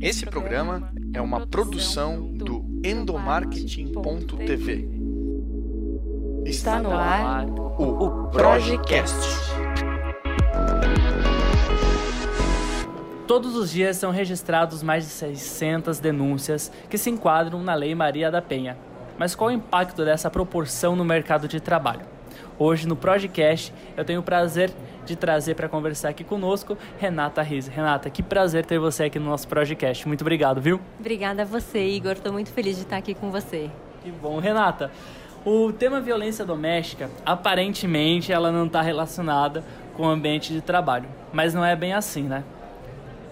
Esse programa é uma produção do endomarketing.tv. Está no ar o Projecast. Todos os dias são registrados mais de 600 denúncias que se enquadram na Lei Maria da Penha. Mas qual o impacto dessa proporção no mercado de trabalho? Hoje no Projecast eu tenho o prazer de trazer para conversar aqui conosco Renata Riz. Renata, que prazer ter você aqui no nosso Projecast. Muito obrigado, viu? Obrigada a você, Igor. Estou muito feliz de estar aqui com você. Que bom, Renata. O tema violência doméstica, aparentemente, ela não está relacionada com o ambiente de trabalho, mas não é bem assim, né?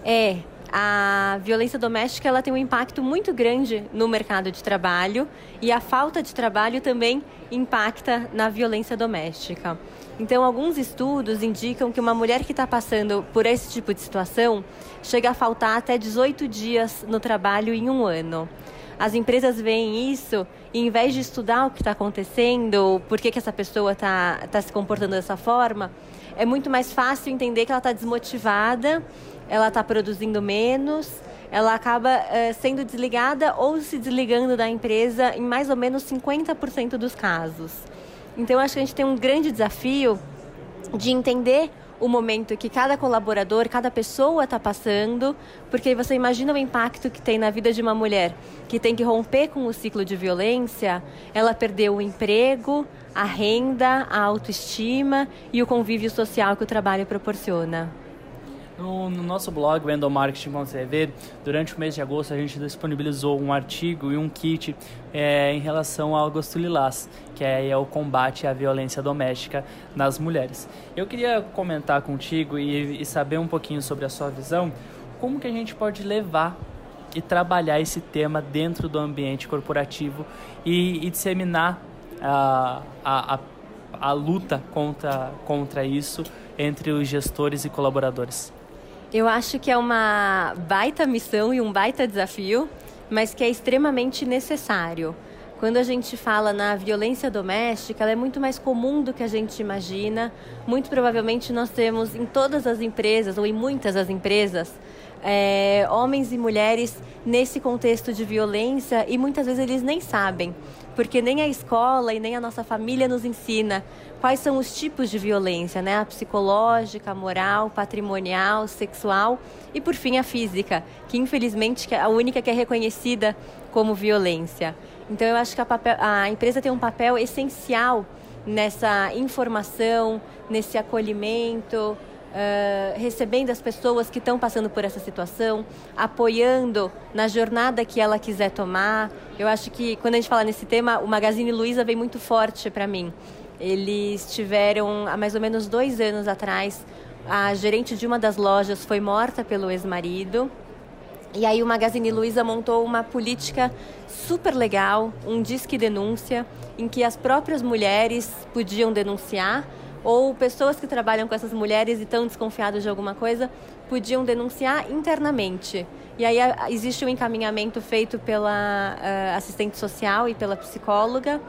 É, a violência doméstica ela tem um impacto muito grande no mercado de trabalho e a falta de trabalho também impacta na violência doméstica. Então, alguns estudos indicam que uma mulher que está passando por esse tipo de situação chega a faltar até 18 dias no trabalho em um ano. As empresas veem isso e, em vez de estudar o que está acontecendo, por que, que essa pessoa está tá se comportando dessa forma, é muito mais fácil entender que ela está desmotivada, ela está produzindo menos, ela acaba uh, sendo desligada ou se desligando da empresa em mais ou menos 50% dos casos. Então, acho que a gente tem um grande desafio de entender o momento que cada colaborador, cada pessoa está passando, porque você imagina o impacto que tem na vida de uma mulher que tem que romper com o ciclo de violência, ela perdeu o emprego, a renda, a autoestima e o convívio social que o trabalho proporciona. No, no, nosso blog, o endomarketing.tv, durante o mês de agosto a gente disponibilizou um artigo e um kit é, em relação ao Agosto Lilás, que é, é, o combate à violência doméstica nas mulheres. Eu queria comentar contigo e, e saber um pouquinho sobre a sua visão, como que a gente pode levar e trabalhar esse tema dentro do ambiente corporativo e, e disseminar a, a, a, a luta contra, contra isso entre os gestores e colaboradores. Eu acho que é uma baita missão e um baita desafio, mas que é extremamente necessário. Quando a gente fala na violência doméstica, ela é muito mais comum do que a gente imagina. Muito provavelmente nós temos em todas as empresas, ou em muitas das empresas, é, homens e mulheres nesse contexto de violência e muitas vezes eles nem sabem, porque nem a escola e nem a nossa família nos ensina quais são os tipos de violência, né? A psicológica, a moral, patrimonial, sexual e por fim a física, que infelizmente é a única que é reconhecida como violência. Então eu acho que a, papel, a empresa tem um papel essencial nessa informação, nesse acolhimento, Uh, recebendo as pessoas que estão passando por essa situação, apoiando na jornada que ela quiser tomar. Eu acho que quando a gente fala nesse tema, o Magazine Luiza vem muito forte para mim. Eles tiveram, há mais ou menos dois anos atrás, a gerente de uma das lojas foi morta pelo ex-marido. E aí o Magazine Luiza montou uma política super legal, um disque denúncia, em que as próprias mulheres podiam denunciar ou pessoas que trabalham com essas mulheres e estão desconfiadas de alguma coisa podiam denunciar internamente. E aí existe um encaminhamento feito pela uh, assistente social e pela psicóloga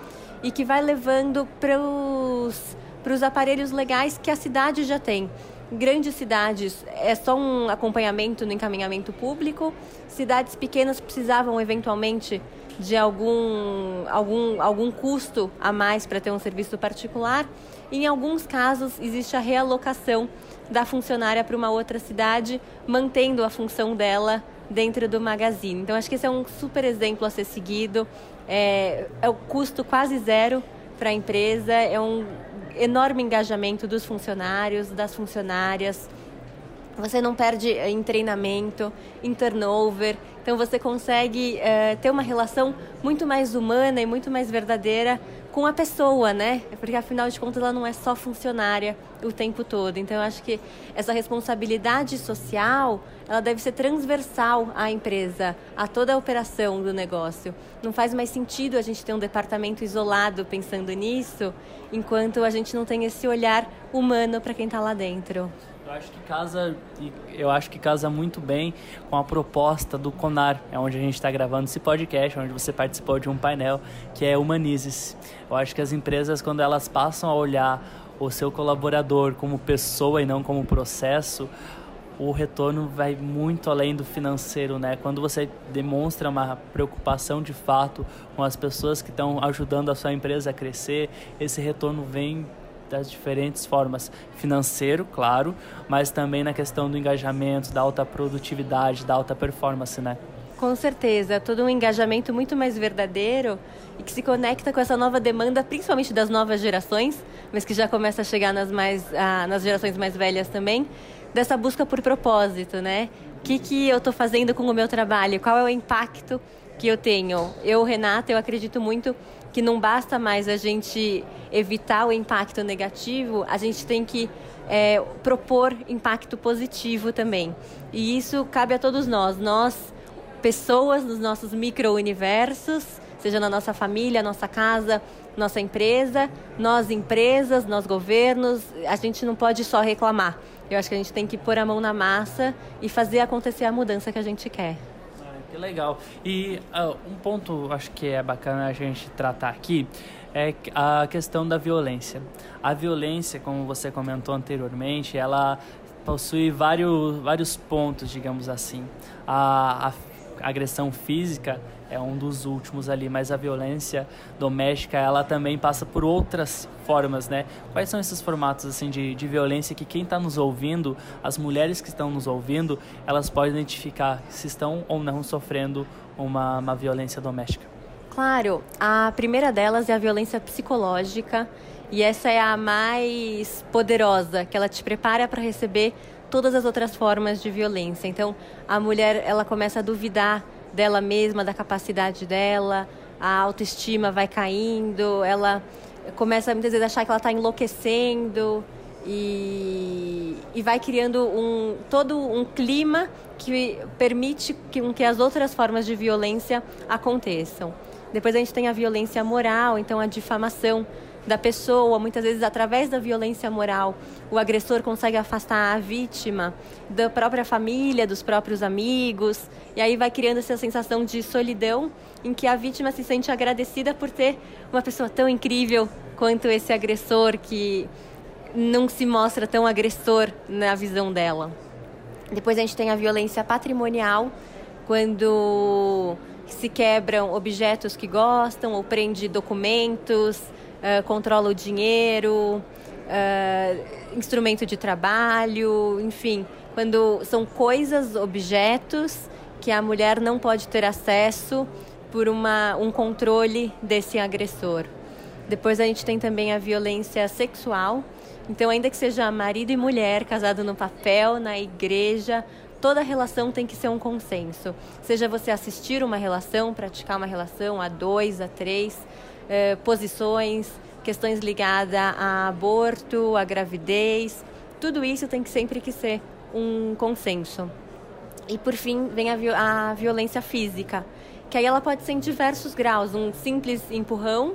e que vai levando para os aparelhos legais que a cidade já tem. Grandes cidades é só um acompanhamento no encaminhamento público, cidades pequenas precisavam eventualmente de algum, algum, algum custo a mais para ter um serviço particular. Em alguns casos existe a realocação da funcionária para uma outra cidade, mantendo a função dela dentro do magazine. Então acho que esse é um super exemplo a ser seguido. É, é o custo quase zero para a empresa, é um enorme engajamento dos funcionários, das funcionárias. Você não perde em treinamento, em turnover. Então você consegue é, ter uma relação muito mais humana e muito mais verdadeira com a pessoa, né? Porque afinal de contas ela não é só funcionária o tempo todo. Então eu acho que essa responsabilidade social, ela deve ser transversal à empresa, a toda a operação do negócio. Não faz mais sentido a gente ter um departamento isolado pensando nisso, enquanto a gente não tem esse olhar humano para quem está lá dentro. Eu acho que casa, eu acho que casa muito bem com a proposta do Conar, é onde a gente está gravando esse podcast, onde você participou de um painel que é Humanizes. Eu acho que as empresas quando elas passam a olhar o seu colaborador como pessoa e não como processo, o retorno vai muito além do financeiro, né? Quando você demonstra uma preocupação de fato com as pessoas que estão ajudando a sua empresa a crescer, esse retorno vem das diferentes formas, financeiro, claro, mas também na questão do engajamento, da alta produtividade, da alta performance, né? Com certeza, todo um engajamento muito mais verdadeiro e que se conecta com essa nova demanda, principalmente das novas gerações, mas que já começa a chegar nas, mais, ah, nas gerações mais velhas também, dessa busca por propósito, né? O que, que eu estou fazendo com o meu trabalho? Qual é o impacto que eu tenho? Eu, Renata, eu acredito muito que não basta mais a gente evitar o impacto negativo, a gente tem que é, propor impacto positivo também. E isso cabe a todos nós. Nós pessoas nos nossos micro-universos, seja na nossa família, nossa casa, nossa empresa, nós empresas, nós governos, a gente não pode só reclamar. Eu acho que a gente tem que pôr a mão na massa e fazer acontecer a mudança que a gente quer. Que legal. E uh, um ponto acho que é bacana a gente tratar aqui é a questão da violência. A violência, como você comentou anteriormente, ela possui vários, vários pontos, digamos assim. A, a agressão física é um dos últimos ali, mas a violência doméstica ela também passa por outras formas, né? Quais são esses formatos assim de, de violência que quem está nos ouvindo, as mulheres que estão nos ouvindo, elas podem identificar se estão ou não sofrendo uma, uma violência doméstica? Claro, a primeira delas é a violência psicológica e essa é a mais poderosa, que ela te prepara para receber todas as outras formas de violência. Então, a mulher ela começa a duvidar dela mesma, da capacidade dela, a autoestima vai caindo, ela começa muitas vezes a achar que ela está enlouquecendo e, e vai criando um todo um clima que permite que, que as outras formas de violência aconteçam. Depois a gente tem a violência moral, então a difamação da pessoa, muitas vezes através da violência moral, o agressor consegue afastar a vítima da própria família, dos próprios amigos, e aí vai criando essa sensação de solidão em que a vítima se sente agradecida por ter uma pessoa tão incrível quanto esse agressor que não se mostra tão agressor na visão dela. Depois a gente tem a violência patrimonial, quando se quebram objetos que gostam ou prende documentos, uh, controla o dinheiro, uh, instrumento de trabalho, enfim, quando são coisas, objetos que a mulher não pode ter acesso por uma, um controle desse agressor. Depois a gente tem também a violência sexual. Então, ainda que seja marido e mulher, casado no papel, na igreja, toda relação tem que ser um consenso. Seja você assistir uma relação, praticar uma relação a dois, a três, eh, posições, questões ligadas a aborto, a gravidez, tudo isso tem que sempre que ser um consenso. E por fim vem a, a violência física, que aí ela pode ser em diversos graus, um simples empurrão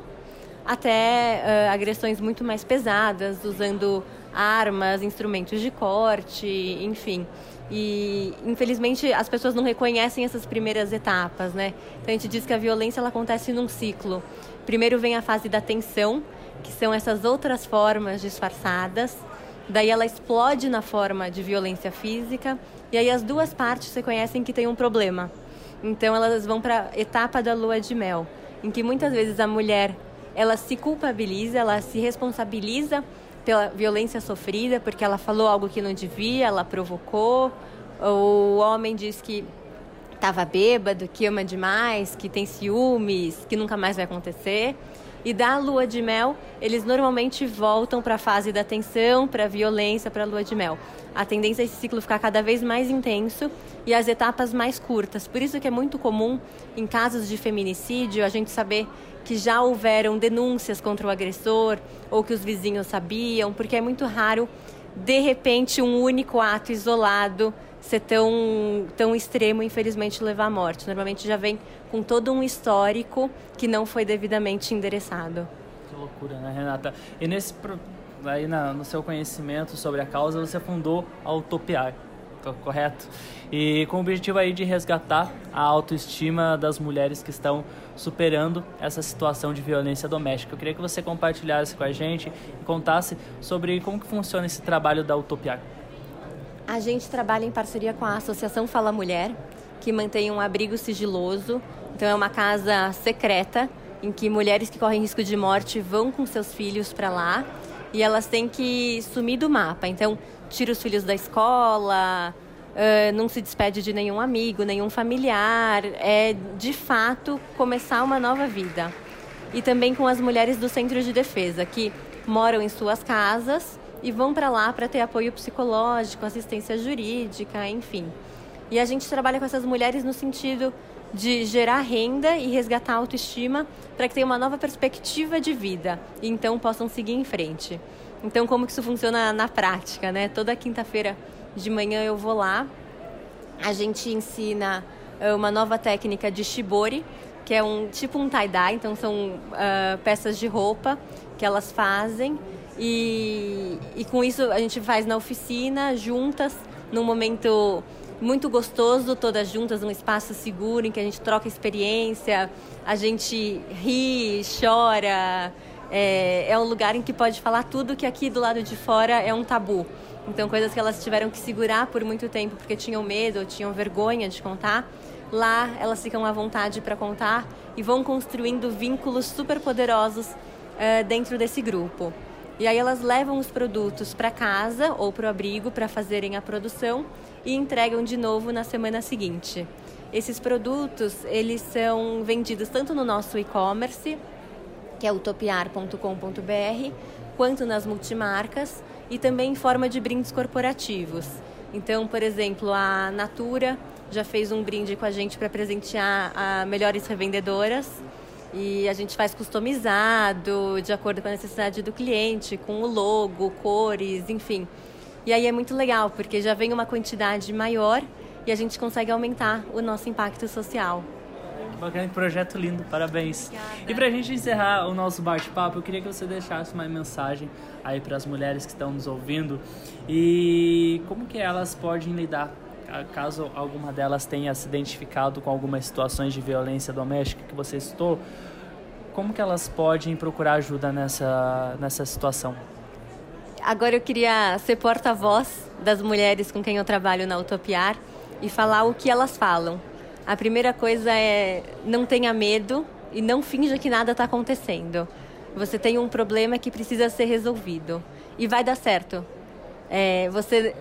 até uh, agressões muito mais pesadas, usando armas, instrumentos de corte, enfim. E infelizmente as pessoas não reconhecem essas primeiras etapas, né? Então a gente diz que a violência ela acontece num ciclo. Primeiro vem a fase da tensão, que são essas outras formas disfarçadas. Daí ela explode na forma de violência física, e aí as duas partes reconhecem que tem um problema. Então elas vão para a etapa da lua de mel, em que muitas vezes a mulher ela se culpabiliza, ela se responsabiliza pela violência sofrida, porque ela falou algo que não devia, ela provocou. O homem diz que estava bêbado, que ama demais, que tem ciúmes, que nunca mais vai acontecer. E da lua de mel, eles normalmente voltam para a fase da tensão, para a violência, para a lua de mel. A tendência é esse ciclo ficar cada vez mais intenso e as etapas mais curtas. Por isso que é muito comum, em casos de feminicídio, a gente saber que já houveram denúncias contra o agressor ou que os vizinhos sabiam, porque é muito raro, de repente, um único ato isolado ser tão, tão extremo e infelizmente levar à morte. Normalmente já vem com todo um histórico que não foi devidamente endereçado. Que loucura, né, Renata? E nesse aí na, no seu conhecimento sobre a causa, você fundou a Utopiar, correto? E com o objetivo aí de resgatar a autoestima das mulheres que estão superando essa situação de violência doméstica. Eu queria que você compartilhasse com a gente e contasse sobre como que funciona esse trabalho da Utopiar. A gente trabalha em parceria com a Associação Fala Mulher, que mantém um abrigo sigiloso. Então é uma casa secreta em que mulheres que correm risco de morte vão com seus filhos para lá e elas têm que sumir do mapa. Então tira os filhos da escola, não se despede de nenhum amigo, nenhum familiar. É de fato começar uma nova vida. E também com as mulheres do centro de defesa que moram em suas casas e vão para lá para ter apoio psicológico, assistência jurídica, enfim. E a gente trabalha com essas mulheres no sentido de gerar renda e resgatar a autoestima para que tenham uma nova perspectiva de vida e então possam seguir em frente. Então, como que isso funciona na prática, né? Toda quinta-feira de manhã eu vou lá, a gente ensina eh, uma nova técnica de shibori, que é um tipo um tie-dye, então são uh, peças de roupa que elas fazem e, e com isso a gente faz na oficina, juntas, num momento muito gostoso, todas juntas, num espaço seguro em que a gente troca experiência, a gente ri, chora. É, é um lugar em que pode falar tudo que aqui do lado de fora é um tabu. Então, coisas que elas tiveram que segurar por muito tempo porque tinham medo ou tinham vergonha de contar. Lá, elas ficam à vontade para contar e vão construindo vínculos super poderosos uh, dentro desse grupo. E aí elas levam os produtos para casa ou para o abrigo para fazerem a produção e entregam de novo na semana seguinte. Esses produtos, eles são vendidos tanto no nosso e-commerce, que é utopiar.com.br, quanto nas multimarcas e também em forma de brindes corporativos. Então, por exemplo, a Natura já fez um brinde com a gente para presentear a melhores revendedoras e a gente faz customizado, de acordo com a necessidade do cliente, com o logo, cores, enfim. E aí é muito legal, porque já vem uma quantidade maior e a gente consegue aumentar o nosso impacto social. Que bacana, que projeto lindo, parabéns. Obrigada. E para a gente encerrar o nosso bate-papo, eu queria que você deixasse uma mensagem aí para as mulheres que estão nos ouvindo e como que elas podem lidar caso alguma delas tenha se identificado com algumas situações de violência doméstica que você citou, como que elas podem procurar ajuda nessa, nessa situação? Agora eu queria ser porta-voz das mulheres com quem eu trabalho na Utopiar e falar o que elas falam. A primeira coisa é não tenha medo e não finja que nada está acontecendo. Você tem um problema que precisa ser resolvido e vai dar certo. É, você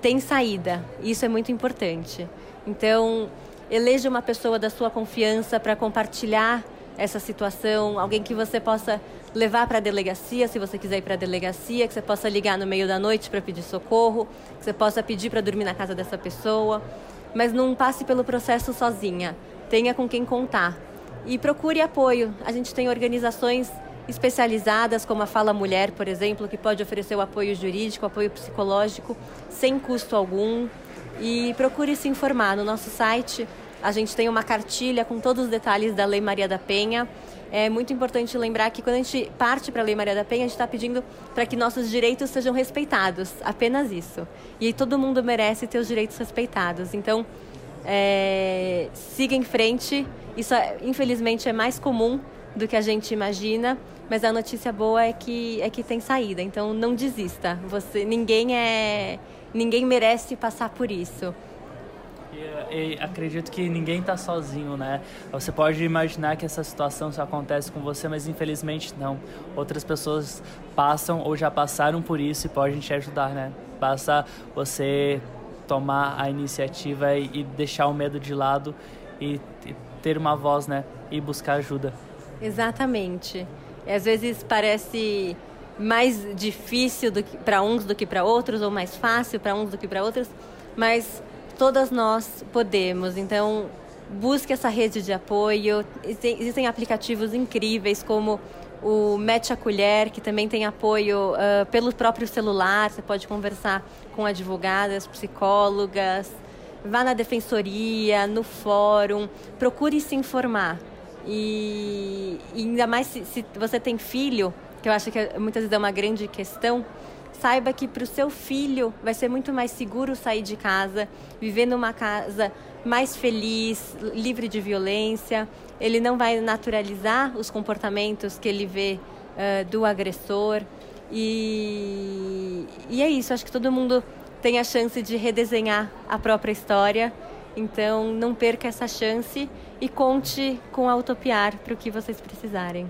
tem saída. Isso é muito importante. Então, eleja uma pessoa da sua confiança para compartilhar essa situação, alguém que você possa levar para a delegacia, se você quiser ir para a delegacia, que você possa ligar no meio da noite para pedir socorro, que você possa pedir para dormir na casa dessa pessoa, mas não passe pelo processo sozinha. Tenha com quem contar e procure apoio. A gente tem organizações especializadas, como a Fala Mulher, por exemplo, que pode oferecer o apoio jurídico, o apoio psicológico, sem custo algum. E procure se informar. No nosso site, a gente tem uma cartilha com todos os detalhes da Lei Maria da Penha. É muito importante lembrar que quando a gente parte para a Lei Maria da Penha, a gente está pedindo para que nossos direitos sejam respeitados, apenas isso. E todo mundo merece ter os direitos respeitados. Então, é, siga em frente. Isso, infelizmente, é mais comum do que a gente imagina. Mas a notícia boa é que é que tem saída, então não desista. Você, ninguém é, ninguém merece passar por isso. E, e acredito que ninguém está sozinho, né? Você pode imaginar que essa situação só acontece com você, mas infelizmente não. Outras pessoas passam ou já passaram por isso e podem te ajudar, né? Basta você tomar a iniciativa e, e deixar o medo de lado e, e ter uma voz, né? E buscar ajuda. Exatamente. Às vezes parece mais difícil para uns do que para outros, ou mais fácil para uns do que para outros, mas todas nós podemos. Então, busque essa rede de apoio. Existem aplicativos incríveis como o Mete a Colher, que também tem apoio uh, pelo próprio celular. Você pode conversar com advogadas, psicólogas, vá na defensoria, no fórum, procure se informar. E, e ainda mais se, se, você tem filho, que eu acho que muitas vezes é uma grande questão, saiba que para o seu filho vai ser muito mais seguro sair de casa, viver numa casa mais feliz, livre de violência. Ele não vai naturalizar os comportamentos que ele vê uh, do agressor. E, e é isso, acho que todo mundo tem a chance de redesenhar a própria história. Então, não perca essa chance e conte com a Utopiar para o que vocês precisarem.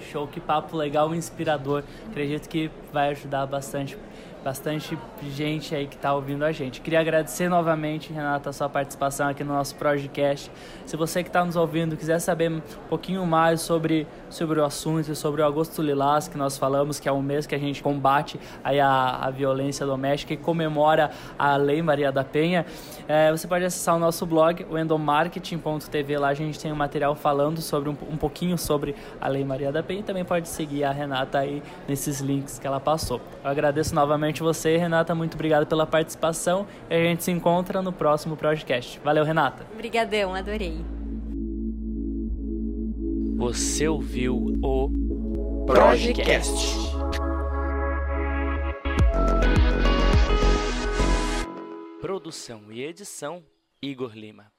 Show, que papo legal, inspirador. Acredito que vai ajudar bastante bastante gente aí que está ouvindo a gente. Queria agradecer novamente, Renata, a sua participação aqui no nosso podcast. Se você que está nos ouvindo quiser saber um pouquinho mais sobre, sobre o assunto, sobre o Agosto Lilás, que nós falamos, que é um mês que a gente combate aí a, a violência doméstica e comemora a Lei Maria da Penha, é, você pode acessar o nosso blog, o endomarketing.tv. Lá a gente tem um material falando sobre um, um pouquinho sobre a Lei Maria da Penha e também pode seguir a Renata aí nesses links que ela passou. Eu agradeço novamente você, Renata. Muito obrigado pela participação e a gente se encontra no próximo podcast. Valeu, Renata. Obrigadão, adorei. Você ouviu o Projecast. Produção e edição Igor Lima.